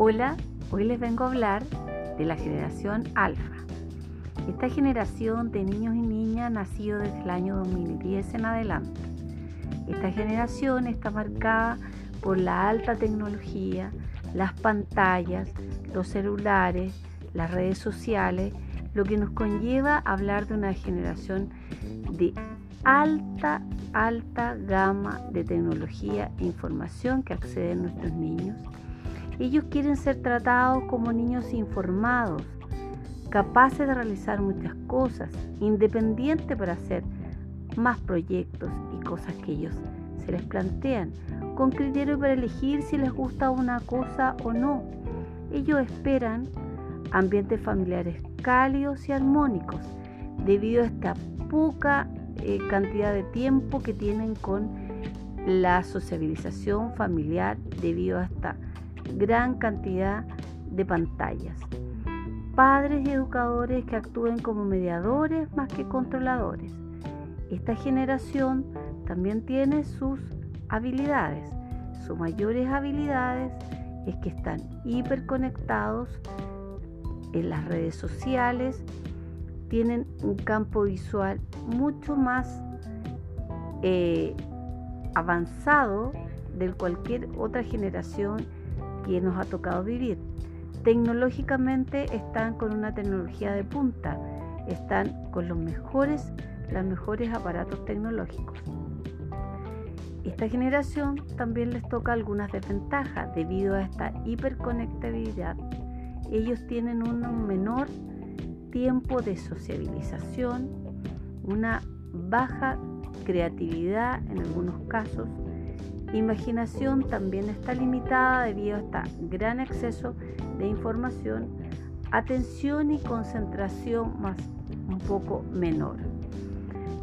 Hola, hoy les vengo a hablar de la generación alfa. Esta generación de niños y niñas nacido desde el año 2010 en adelante. Esta generación está marcada por la alta tecnología, las pantallas, los celulares, las redes sociales, lo que nos conlleva a hablar de una generación de alta, alta gama de tecnología e información que acceden nuestros niños ellos quieren ser tratados como niños informados, capaces de realizar muchas cosas, independientes para hacer más proyectos y cosas que ellos se les plantean, con criterio para elegir si les gusta una cosa o no. Ellos esperan ambientes familiares cálidos y armónicos, debido a esta poca eh, cantidad de tiempo que tienen con la sociabilización familiar, debido a esta gran cantidad de pantallas. Padres y educadores que actúen como mediadores más que controladores. Esta generación también tiene sus habilidades. Sus mayores habilidades es que están hiperconectados en las redes sociales, tienen un campo visual mucho más eh, avanzado de cualquier otra generación que nos ha tocado vivir. Tecnológicamente están con una tecnología de punta, están con los mejores, los mejores aparatos tecnológicos. Esta generación también les toca algunas desventajas debido a esta hiperconectividad. Ellos tienen un menor tiempo de sociabilización, una baja creatividad en algunos casos, imaginación también está limitada debido a este gran exceso de información, atención y concentración más un poco menor.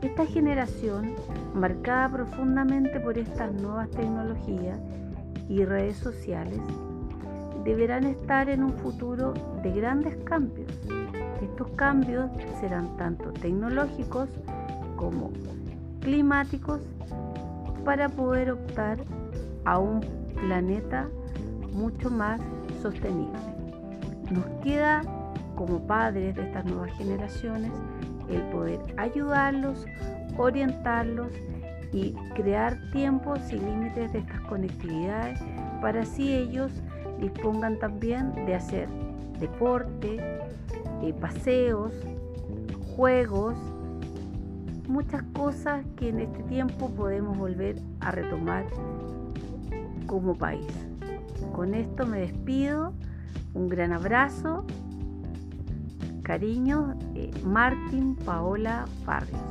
Esta generación, marcada profundamente por estas nuevas tecnologías y redes sociales, deberán estar en un futuro de grandes cambios. Estos cambios serán tanto tecnológicos como climáticos para poder optar a un planeta mucho más sostenible. Nos queda como padres de estas nuevas generaciones el poder ayudarlos, orientarlos y crear tiempos y límites de estas conectividades para así ellos dispongan también de hacer deporte, eh, paseos, juegos muchas cosas que en este tiempo podemos volver a retomar como país. Con esto me despido, un gran abrazo, cariño, eh, Martín Paola Barrios.